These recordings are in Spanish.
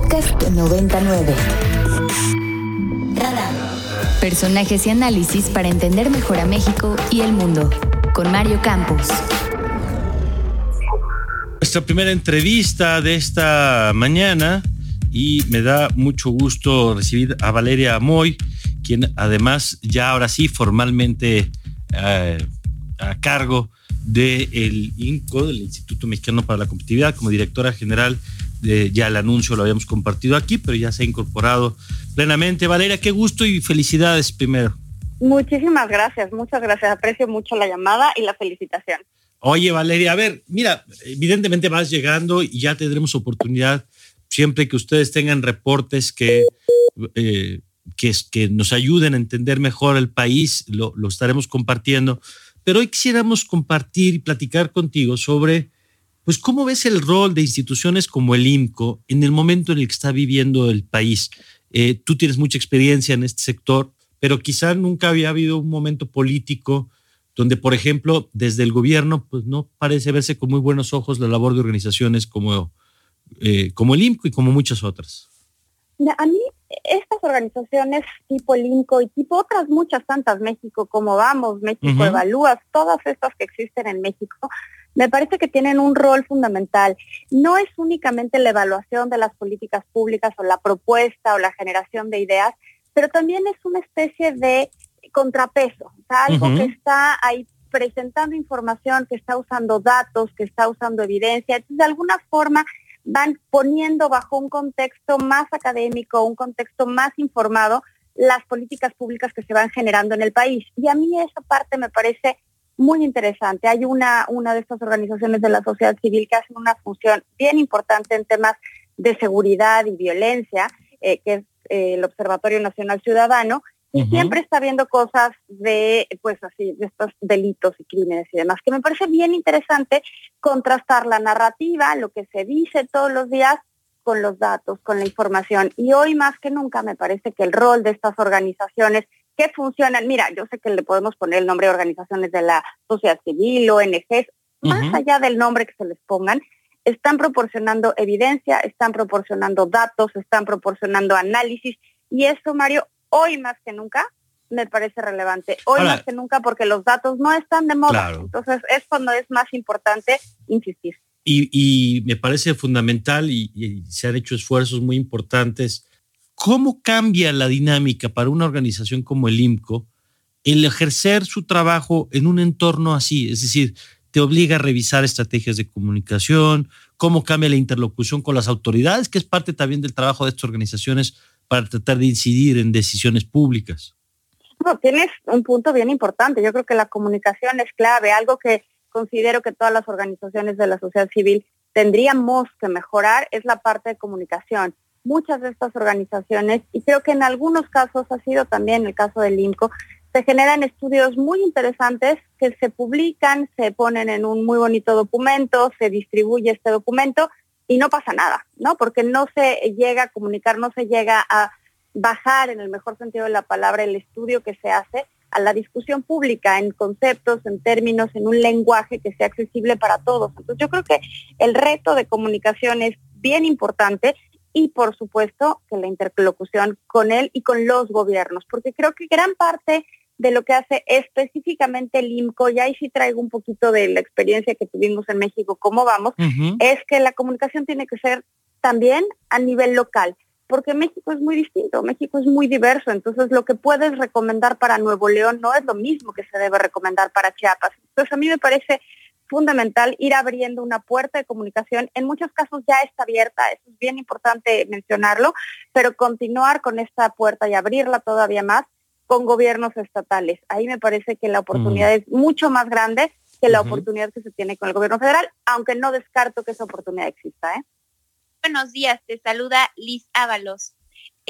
Podcast 99. Personajes y análisis para entender mejor a México y el mundo. Con Mario Campos. Nuestra primera entrevista de esta mañana y me da mucho gusto recibir a Valeria Moy, quien además ya ahora sí formalmente eh, a cargo del INCO, del Instituto Mexicano para la Competitividad, como directora general. Ya el anuncio lo habíamos compartido aquí, pero ya se ha incorporado plenamente. Valeria, qué gusto y felicidades primero. Muchísimas gracias, muchas gracias. Aprecio mucho la llamada y la felicitación. Oye, Valeria, a ver, mira, evidentemente vas llegando y ya tendremos oportunidad siempre que ustedes tengan reportes que, eh, que, que, nos ayuden a entender mejor el país, lo, lo estaremos compartiendo. Pero hoy quisiéramos compartir y platicar contigo sobre, pues, cómo ves el rol de instituciones como el IMCO en el momento en el que está viviendo el país. Eh, tú tienes mucha experiencia en este sector, pero quizá nunca había habido un momento político donde, por ejemplo, desde el gobierno, pues no parece verse con muy buenos ojos la labor de organizaciones como, eh, como el IMCO y como muchas otras. A mí estas organizaciones tipo el INCO y tipo otras muchas tantas, México, como vamos, México Evalúas, todas estas que existen en México, me parece que tienen un rol fundamental. No es únicamente la evaluación de las políticas públicas o la propuesta o la generación de ideas, pero también es una especie de contrapeso, algo que está ahí presentando información, que está usando datos, que está usando evidencia. Entonces, de alguna forma, van poniendo bajo un contexto más académico, un contexto más informado, las políticas públicas que se van generando en el país. Y a mí esa parte me parece muy interesante. Hay una, una de estas organizaciones de la sociedad civil que hacen una función bien importante en temas de seguridad y violencia, eh, que es eh, el Observatorio Nacional Ciudadano, y siempre está viendo cosas de, pues así, de estos delitos y crímenes y demás, que me parece bien interesante contrastar la narrativa, lo que se dice todos los días, con los datos, con la información. Y hoy más que nunca me parece que el rol de estas organizaciones que funcionan, mira, yo sé que le podemos poner el nombre de organizaciones de la sociedad civil, ONGs, más allá del nombre que se les pongan, están proporcionando evidencia, están proporcionando datos, están proporcionando análisis. Y eso, Mario, hoy más que nunca me parece relevante. Hoy más que nunca porque los datos no están de moda. Entonces es cuando es más importante insistir. Y, me parece fundamental y, se han hecho esfuerzos muy importantes. ¿Cómo cambia la dinámica para una organización como el IMCO el ejercer su trabajo en un entorno así? Es decir, te obliga a revisar estrategias de comunicación, cómo cambia la interlocución con las autoridades, que es parte también del trabajo de estas organizaciones para tratar de incidir en decisiones públicas. Tienes un punto bien importante. Yo creo que la comunicación es clave, algo que considero que todas las organizaciones de la sociedad civil tendríamos que mejorar es la parte de comunicación. Muchas de estas organizaciones, y creo que en algunos casos ha sido también el caso del INCO, se generan estudios muy interesantes que se publican, se ponen en un muy bonito documento, se distribuye este documento y no pasa nada, ¿no? Porque no se llega a comunicar, no se llega a bajar en el mejor sentido de la palabra el estudio que se hace a la discusión pública en conceptos, en términos, en un lenguaje que sea accesible para todos. Entonces yo creo que el reto de comunicación es bien importante y por supuesto que la interlocución con él y con los gobiernos, porque creo que gran parte de lo que hace específicamente el IMCO, y ahí sí traigo un poquito de la experiencia que tuvimos en México, cómo vamos, es que la comunicación tiene que ser también a nivel local, porque México es muy distinto, México es muy diverso, entonces lo que puedes recomendar para Nuevo León no es lo mismo que se debe recomendar para Chiapas. Entonces a mí me parece fundamental ir abriendo una puerta de comunicación. En muchos casos ya está abierta, eso es bien importante mencionarlo, pero continuar con esta puerta y abrirla todavía más con gobiernos estatales. Ahí me parece que la oportunidad es mucho más grande que la oportunidad que se tiene con el gobierno federal, aunque no descarto que esa oportunidad exista. ¿eh? Buenos días, te saluda Liz Ábalos.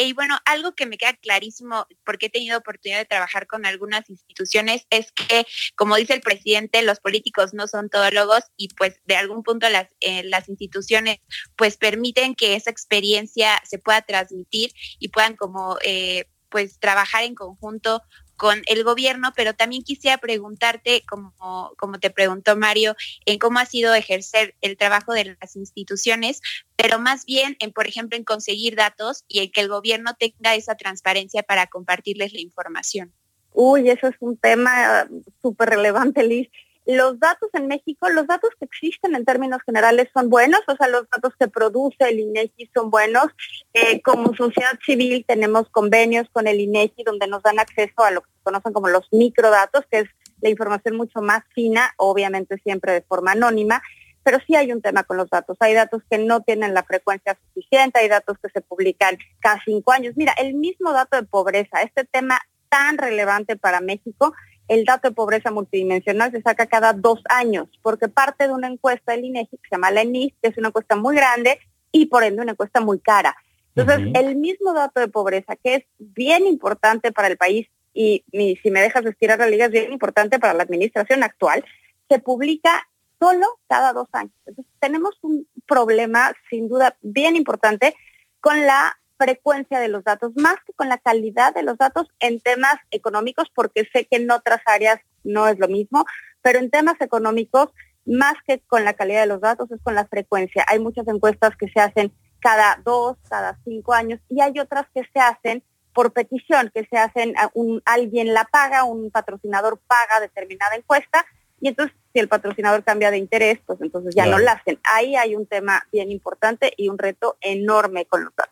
Y bueno, algo que me queda clarísimo, porque he tenido oportunidad de trabajar con algunas instituciones, es que, como dice el presidente, los políticos no son todólogos y pues de algún punto las, eh, las instituciones pues permiten que esa experiencia se pueda transmitir y puedan como eh, pues trabajar en conjunto con el gobierno, pero también quisiera preguntarte, como, como te preguntó Mario, en cómo ha sido ejercer el trabajo de las instituciones, pero más bien en, por ejemplo, en conseguir datos y en que el gobierno tenga esa transparencia para compartirles la información. Uy, eso es un tema súper relevante, Liz los datos en México, los datos que existen en términos generales son buenos, o sea, los datos que produce el INEGI son buenos. Eh, como sociedad civil tenemos convenios con el INEGI donde nos dan acceso a lo que se conocen como los microdatos, que es la información mucho más fina, obviamente siempre de forma anónima, pero sí hay un tema con los datos. Hay datos que no tienen la frecuencia suficiente, hay datos que se publican cada cinco años. Mira, el mismo dato de pobreza, este tema tan relevante para México, el dato de pobreza multidimensional se saca cada dos años, porque parte de una encuesta del INEGI, que se llama la ENIS, que es una encuesta muy grande y por ende una encuesta muy cara. Entonces, el mismo dato de pobreza, que es bien importante para el país y, si me dejas estirar la liga, es bien importante para la administración actual, se publica solo cada dos años. Entonces, tenemos un problema, sin duda, bien importante con la frecuencia de los datos, más que con la calidad de los datos en temas económicos, porque sé que en otras áreas no es lo mismo, pero en temas económicos, más que con la calidad de los datos, es con la frecuencia. Hay muchas encuestas que se hacen cada dos, cada cinco años, y hay otras que se hacen por petición, que se hacen, un, alguien la paga, un patrocinador paga determinada encuesta, y entonces si el patrocinador cambia de interés, pues entonces ya no la hacen. Ahí hay un tema bien importante y un reto enorme con los datos.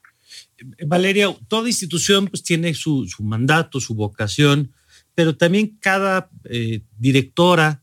Valeria, toda institución pues tiene su, mandato, su vocación, pero también cada eh, directora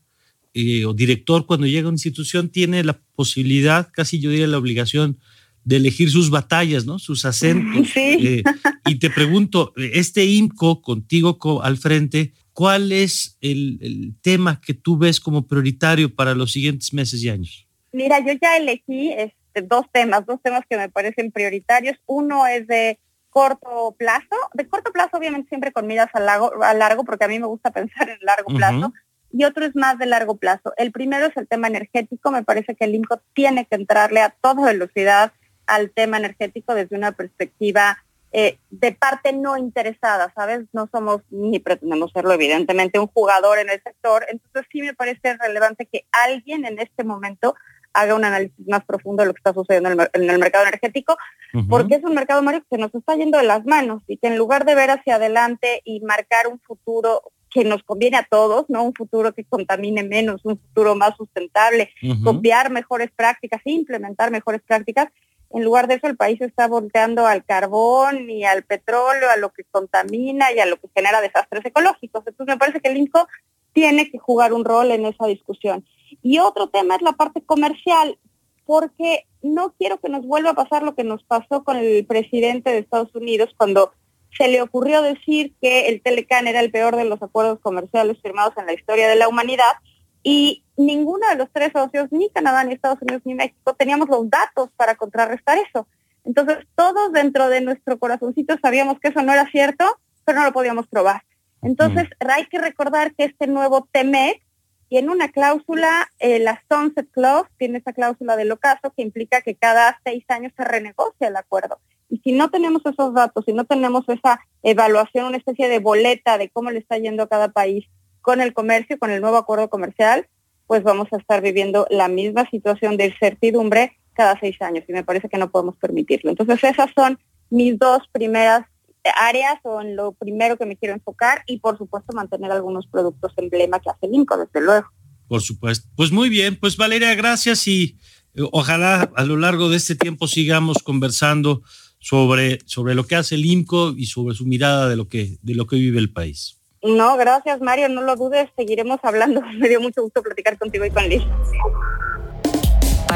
eh, o director cuando llega a una institución tiene la posibilidad, casi yo diría la obligación, de elegir sus batallas, ¿no? Sus acentos. Eh, y te pregunto, este IMCO contigo al frente, ¿cuál es el, el tema que tú ves como prioritario para los siguientes meses y años? Mira, yo ya elegí este, dos temas, dos temas que me parecen prioritarios. Uno es de corto plazo, de corto plazo obviamente siempre con miras a largo, a largo porque a mí me gusta pensar en largo plazo, y otro es más de largo plazo. El primero es el tema energético, me parece que el INCO tiene que entrarle a toda velocidad al tema energético desde una perspectiva eh, de parte no interesada, ¿sabes? No somos ni pretendemos serlo evidentemente un jugador en el sector, entonces sí me parece relevante que alguien en este momento haga un análisis más profundo de lo que está sucediendo en el, mercado energético, porque es un mercado, Mario, que nos está yendo de las manos y que en lugar de ver hacia adelante y marcar un futuro que nos conviene a todos, ¿no? Un futuro que contamine menos, un futuro más sustentable, copiar mejores prácticas, implementar mejores prácticas. En lugar de eso, el país está volteando al carbón y al petróleo, a lo que contamina y a lo que genera desastres ecológicos. Entonces, me parece que el INCO tiene que jugar un rol en esa discusión. Y otro tema es la parte comercial, porque no quiero que nos vuelva a pasar lo que nos pasó con el presidente de Estados Unidos cuando se le ocurrió decir que el Telecan era el peor de los acuerdos comerciales firmados en la historia de la humanidad y ninguno de los tres socios, ni Canadá, ni Estados Unidos, ni México, teníamos los datos para contrarrestar eso. Entonces, todos dentro de nuestro corazoncito sabíamos que eso no era cierto, pero no lo podíamos probar. Entonces, hay que recordar que este nuevo TEMEC tiene una cláusula, eh, la Sunset Clause, tiene esa cláusula del ocaso que implica que cada seis años se renegocia el acuerdo. Y si no tenemos esos datos, si no tenemos esa evaluación, una especie de boleta de cómo le está yendo a cada país con el comercio, con el nuevo acuerdo comercial, pues vamos a estar viviendo la misma situación de incertidumbre cada seis años y me parece que no podemos permitirlo. Entonces esas son mis dos primeras áreas o en lo primero que me quiero enfocar y por supuesto mantener algunos productos emblema que hace Linco, desde luego. Por supuesto. Pues muy bien, pues Valeria, gracias y eh, ojalá a lo largo de este tiempo sigamos conversando sobre, sobre lo que hace el INCO y sobre su mirada de lo que, de lo que vive el país. No, gracias Mario, no lo dudes, seguiremos hablando. Me dio mucho gusto platicar contigo y con Liz.